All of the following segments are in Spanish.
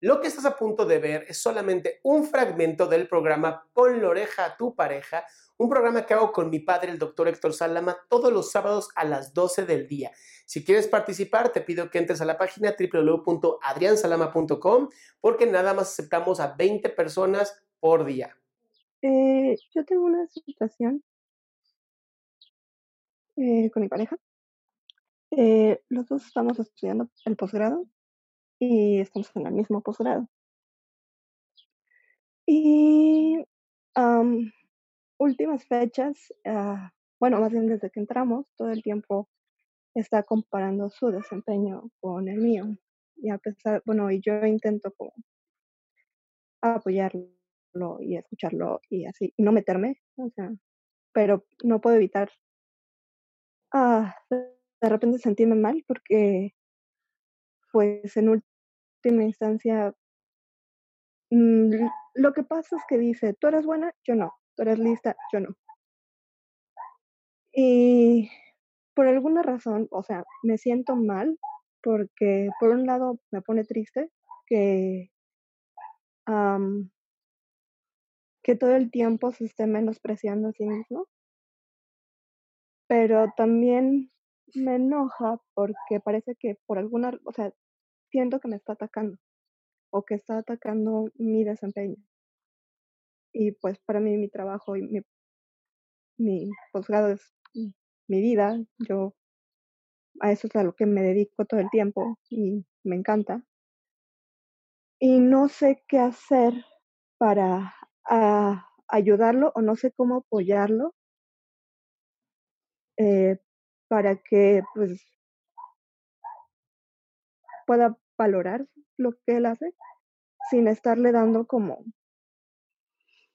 Lo que estás a punto de ver es solamente un fragmento del programa Pon la oreja a tu pareja, un programa que hago con mi padre, el doctor Héctor Salama, todos los sábados a las 12 del día. Si quieres participar, te pido que entres a la página www.adriansalama.com porque nada más aceptamos a 20 personas por día. Eh, yo tengo una situación eh, con mi pareja. Eh, los dos estamos estudiando el posgrado y estamos en el mismo posgrado. Y últimas fechas, ah, bueno, más bien desde que entramos, todo el tiempo está comparando su desempeño con el mío. Y a pesar, bueno, y yo intento como apoyarlo y escucharlo y así, y no meterme, o sea, pero no puedo evitar ah, de repente sentirme mal porque pues en última instancia mm, lo que pasa es que dice, tú eres buena, yo no, tú eres lista, yo no. Y por alguna razón, o sea, me siento mal porque por un lado me pone triste que que todo el tiempo se esté menospreciando a sí mismo, pero también me enoja porque parece que por alguna, o sea, siento que me está atacando o que está atacando mi desempeño. Y pues para mí mi trabajo y mi, mi posgrado es mi vida, yo a eso es a lo que me dedico todo el tiempo y me encanta. Y no sé qué hacer para ah, ayudarlo o no sé cómo apoyarlo eh, para que pues pueda valorar lo que él hace sin estarle dando como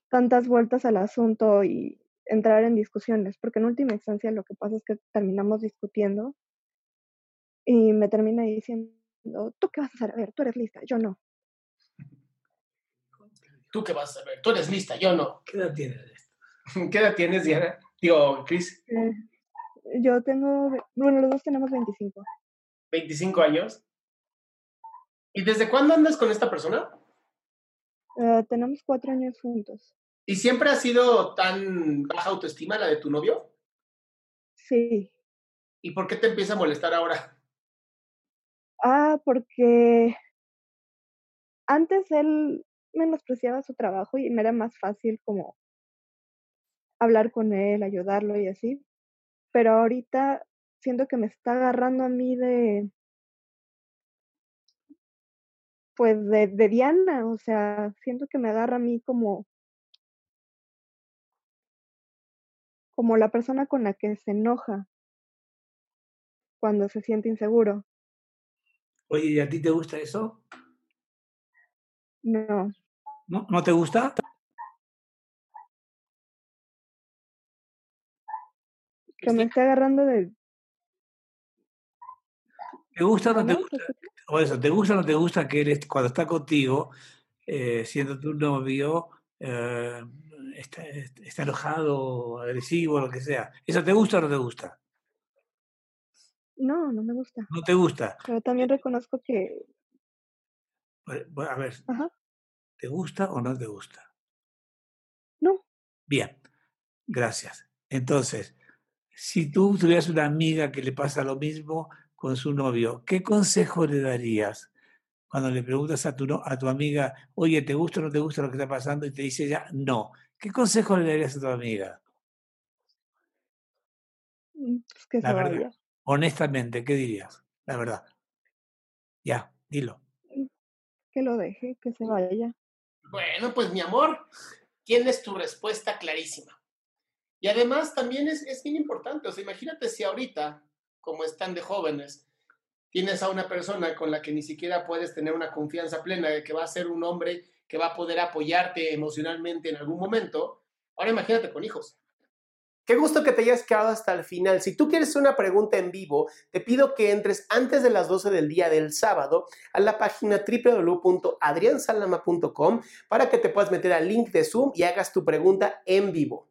tantas vueltas al asunto y entrar en discusiones, porque en última instancia lo que pasa es que terminamos discutiendo y me termina diciendo, ¿tú qué vas a ver, tú eres lista, yo no. ¿Tú qué vas a ver? Tú eres lista, yo no. ¿Qué edad tienes? ¿Qué edad tienes, Diana? Digo, Chris, Eh, yo tengo, bueno, los dos tenemos 25. 25 años. ¿Y desde cuándo andas con esta persona? Eh, tenemos cuatro años juntos. ¿Y siempre ha sido tan baja autoestima la de tu novio? Sí. ¿Y por qué te empieza a molestar ahora? Ah, porque antes él menospreciaba su trabajo y me era más fácil como hablar con él, ayudarlo y así. Pero ahorita siento que me está agarrando a mí de, pues de, de Diana, o sea, siento que me agarra a mí como, como la persona con la que se enoja cuando se siente inseguro. Oye, ¿y a ti te gusta eso? No, ¿No, ¿No te gusta? Que me esté agarrando de, ¿Te gusta o no te gusta? Repite. O eso, ¿te gusta o no te gusta que él, cuando está contigo, eh, siendo tu novio, eh, está, está enojado, agresivo, lo que sea? ¿Eso te gusta o no te gusta? No, no me gusta. ¿No te gusta? Pero también reconozco que... Pues, A ver, Ajá. ¿te gusta o no te gusta? No. Bien, gracias. Entonces, si tú tuvieras una amiga que le pasa lo mismo con su novio, ¿qué consejo le darías cuando le preguntas a tu, no- a tu amiga, oye, ¿te gusta o no te gusta lo que está pasando? Y te dice ella, no. ¿Qué consejo le darías a tu amiga? Mm, Pues que La se verdad. vaya. Honestamente, ¿qué dirías? La verdad. Ya, dilo. Que lo deje, que se vaya. Bueno, pues mi amor, tienes tu respuesta clarísima. Y además también es, es bien importante, o sea, imagínate si ahorita, como están de jóvenes, tienes a una persona con la que ni siquiera puedes tener una confianza plena de que va a ser un hombre que va a poder apoyarte emocionalmente en algún momento, ahora imagínate con hijos. Qué gusto que te hayas quedado hasta el final. Si tú quieres una pregunta en vivo, te pido que entres antes de las 12 del día del sábado a la página www.adriansalama.com para que te puedas meter al link de Zoom y hagas tu pregunta en vivo.